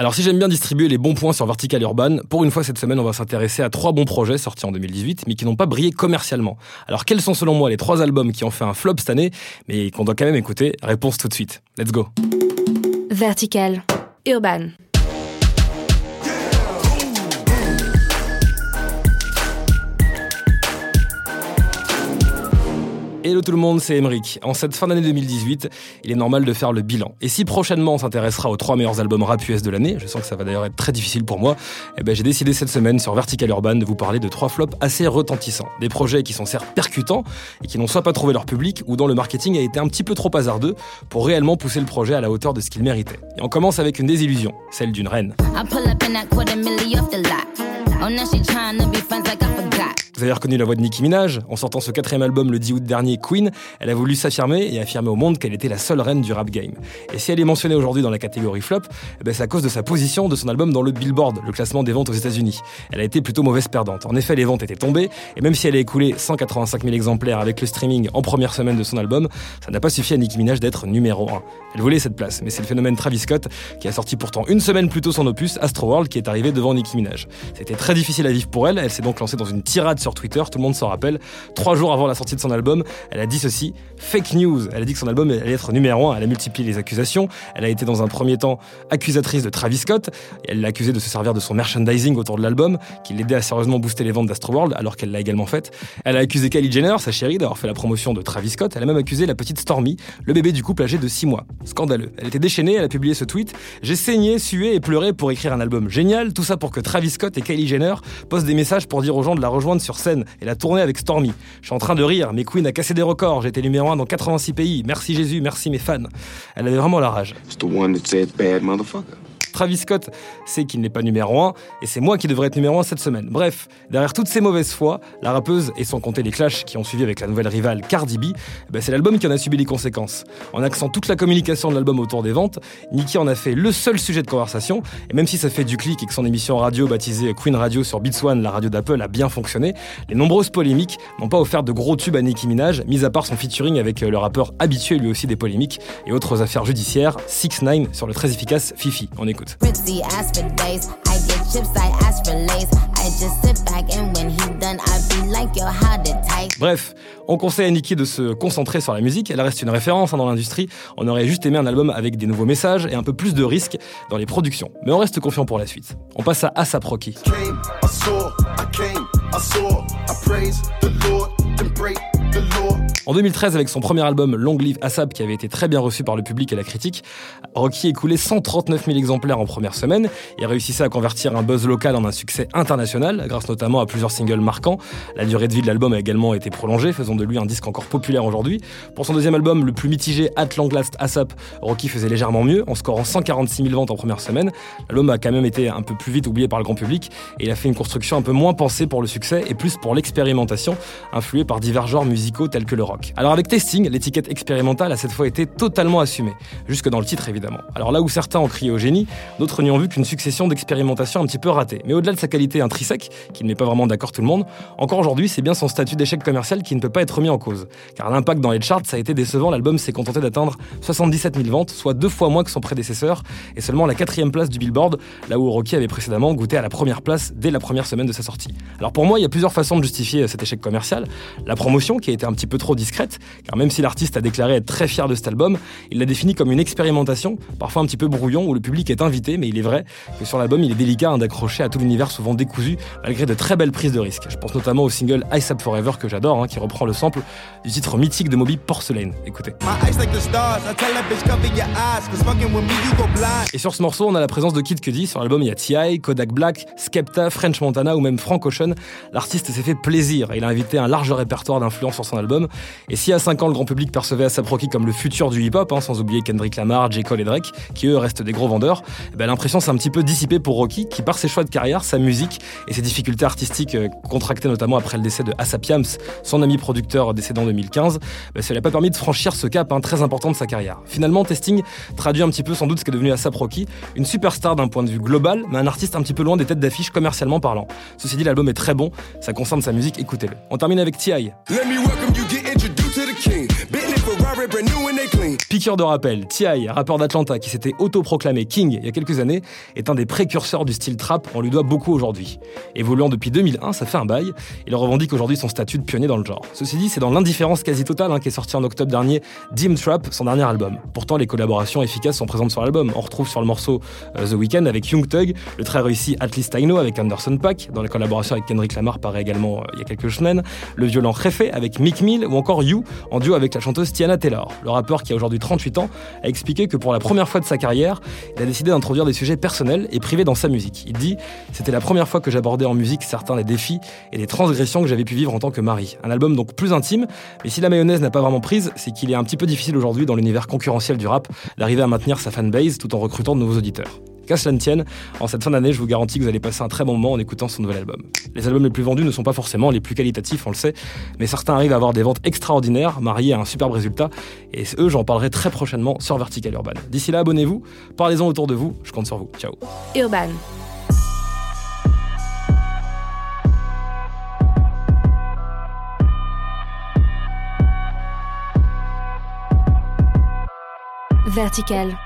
Alors si j'aime bien distribuer les bons points sur Vertical Urban, pour une fois cette semaine on va s'intéresser à trois bons projets sortis en 2018 mais qui n'ont pas brillé commercialement. Alors quels sont selon moi les trois albums qui ont fait un flop cette année mais qu'on doit quand même écouter? Réponse tout de suite. Let's go. Vertical Urban. Hello tout le monde, c'est Emeric. En cette fin d'année 2018, il est normal de faire le bilan. Et si prochainement on s'intéressera aux trois meilleurs albums rap US de l'année, je sens que ça va d'ailleurs être très difficile pour moi, eh ben j'ai décidé cette semaine sur Vertical Urban de vous parler de trois flops assez retentissants. Des projets qui sont certes percutants et qui n'ont soit pas trouvé leur public ou dont le marketing a été un petit peu trop hasardeux pour réellement pousser le projet à la hauteur de ce qu'il méritait. Et on commence avec une désillusion, celle d'une reine. Vous avez reconnu la voix de Nicki Minaj. En sortant ce quatrième album le 10 août dernier, Queen, elle a voulu s'affirmer et affirmer au monde qu'elle était la seule reine du rap game. Et si elle est mentionnée aujourd'hui dans la catégorie flop, eh ben c'est à cause de sa position de son album dans le Billboard, le classement des ventes aux États-Unis. Elle a été plutôt mauvaise perdante. En effet, les ventes étaient tombées, et même si elle a écoulé 185 000 exemplaires avec le streaming en première semaine de son album, ça n'a pas suffi à Nicki Minaj d'être numéro 1. Elle voulait cette place, mais c'est le phénomène Travis Scott qui a sorti pourtant une semaine plus tôt son opus, Astroworld, qui est arrivé devant Nicki Minaj. C'était très difficile à vivre pour elle, elle s'est donc lancée dans une tirade sur Twitter, tout le monde s'en rappelle. Trois jours avant la sortie de son album, elle a dit ceci fake news. Elle a dit que son album allait être numéro un. Elle a multiplié les accusations. Elle a été dans un premier temps accusatrice de Travis Scott. Elle l'a accusé de se servir de son merchandising autour de l'album, qui l'aidait à sérieusement booster les ventes d'Astroworld, alors qu'elle l'a également fait. Elle a accusé Kylie Jenner, sa chérie, d'avoir fait la promotion de Travis Scott. Elle a même accusé la petite Stormy, le bébé du couple âgé de 6 mois. Scandaleux. Elle était déchaînée, elle a publié ce tweet. J'ai saigné, sué et pleuré pour écrire un album génial. Tout ça pour que Travis Scott et Kylie Jenner postent des messages pour dire aux gens de la rejoindre sur scène et la tourner avec Stormy. Je suis en train de rire, mais Queen a cassé des records. J'étais numéro 1 dans 86 pays. Merci Jésus, merci mes fans. Elle avait vraiment la rage. Travis Scott sait qu'il n'est pas numéro 1 et c'est moi qui devrais être numéro 1 cette semaine. Bref, derrière toutes ces mauvaises foi, la rappeuse, et sans compter les clashs qui ont suivi avec la nouvelle rivale Cardi B, eh ben, c'est l'album qui en a subi les conséquences. En accent toute la communication de l'album autour des ventes, Nicki en a fait le seul sujet de conversation, et même si ça fait du clic et que son émission radio baptisée Queen Radio sur Beats One, la radio d'Apple, a bien fonctionné, les nombreuses polémiques n'ont pas offert de gros tubes à Nicki Minaj, mis à part son featuring avec euh, le rappeur habitué lui aussi des polémiques et autres affaires judiciaires, 6 9 sur le très efficace Fifi. On écoute. Bref, on conseille à Nicki de se concentrer sur la musique, elle reste une référence hein, dans l'industrie. On aurait juste aimé un album avec des nouveaux messages et un peu plus de risques dans les productions. Mais on reste confiant pour la suite. On passe à ASAP Rocky. En 2013, avec son premier album Long Live ASAP, qui avait été très bien reçu par le public et la critique, Rocky écoulait 139 000 exemplaires en première semaine et réussissait à convertir un buzz local en un succès international, grâce notamment à plusieurs singles marquants. La durée de vie de l'album a également été prolongée, faisant de lui un disque encore populaire aujourd'hui. Pour son deuxième album, le plus mitigé At Long Last ASAP, Rocky faisait légèrement mieux, en scorant 146 000 ventes en première semaine. L'album a quand même été un peu plus vite oublié par le grand public et il a fait une construction un peu moins pensée pour le succès et plus pour l'expérimentation, influée par divers genres musicaux tels que le rock. Alors avec Testing, l'étiquette expérimentale a cette fois été totalement assumée, jusque dans le titre évidemment. Alors là où certains ont crié au génie, d'autres n'y ont vu qu'une succession d'expérimentations un petit peu ratées. Mais au-delà de sa qualité intrinsèque, qui ne met pas vraiment d'accord tout le monde, encore aujourd'hui c'est bien son statut d'échec commercial qui ne peut pas être remis en cause. Car l'impact dans les charts ça a été décevant, l'album s'est contenté d'atteindre 77 000 ventes, soit deux fois moins que son prédécesseur, et seulement la quatrième place du Billboard, là où Rocky avait précédemment goûté à la première place dès la première semaine de sa sortie. Alors pour moi, il y a plusieurs façons de justifier cet échec commercial. La promotion, qui a été un petit peu trop discrète, car même si l'artiste a déclaré être très fier de cet album, il l'a défini comme une expérimentation, parfois un petit peu brouillon, où le public est invité, mais il est vrai que sur l'album, il est délicat hein, d'accrocher à tout l'univers souvent décousu, malgré de très belles prises de risques. Je pense notamment au single Ice Up Forever que j'adore, hein, qui reprend le sample du titre mythique de Moby Porcelain. Écoutez. Et sur ce morceau, on a la présence de Kid Cudi. Sur l'album, il y a T.I., Kodak Black, Skepta, French Montana ou même Frank Ocean. L'artiste s'est fait plaisir et il a invité un large répertoire d'influences son album. Et si à 5 ans, le grand public percevait ASAP Rocky comme le futur du hip-hop, hein, sans oublier Kendrick Lamar, J. Cole et Drake, qui eux restent des gros vendeurs, eh ben, l'impression s'est un petit peu dissipée pour Rocky, qui par ses choix de carrière, sa musique et ses difficultés artistiques euh, contractées notamment après le décès de ASAP Yams, son ami producteur décédé en 2015, ben, ça lui a pas permis de franchir ce cap hein, très important de sa carrière. Finalement, Testing traduit un petit peu sans doute ce qu'est devenu ASAP Rocky, une superstar d'un point de vue global, mais un artiste un petit peu loin des têtes d'affiche commercialement parlant. Ceci dit, l'album est très bon, ça concerne sa musique, écoutez-le. On termine avec T.I. Let me welcome you, get introduced to the king. Bentley Piqueur de rappel, T.I., rappeur d'Atlanta qui s'était autoproclamé King il y a quelques années, est un des précurseurs du style trap, on lui doit beaucoup aujourd'hui. Évoluant depuis 2001, ça fait un bail, il revendique aujourd'hui son statut de pionnier dans le genre. Ceci dit, c'est dans l'indifférence quasi totale hein, qui est sorti en octobre dernier Dim Trap, son dernier album. Pourtant, les collaborations efficaces sont présentes sur l'album. On retrouve sur le morceau euh, The Weeknd avec Young Thug, le très réussi At Least I Know avec Anderson Paak, dans la collaboration avec Kendrick Lamar paraît également euh, il y a quelques semaines, le violent Refé avec Mick Mill ou encore You en duo avec la chanteuse Tiana Le rappeur qui a aujourd'hui 38 ans a expliqué que pour la première fois de sa carrière, il a décidé d'introduire des sujets personnels et privés dans sa musique. Il dit C'était la première fois que j'abordais en musique certains des défis et des transgressions que j'avais pu vivre en tant que mari. Un album donc plus intime, mais si la mayonnaise n'a pas vraiment prise, c'est qu'il est un petit peu difficile aujourd'hui dans l'univers concurrentiel du rap d'arriver à maintenir sa fanbase tout en recrutant de nouveaux auditeurs. Qu'à cela ne tienne, en cette fin d'année, je vous garantis que vous allez passer un très bon moment en écoutant son nouvel album. Les albums les plus vendus ne sont pas forcément les plus qualitatifs, on le sait, mais certains arrivent à avoir des ventes extraordinaires, mariées à un superbe résultat, et eux, j'en parlerai très prochainement sur Vertical Urban. D'ici là, abonnez-vous, parlez-en autour de vous, je compte sur vous. Ciao. Urban. Vertical.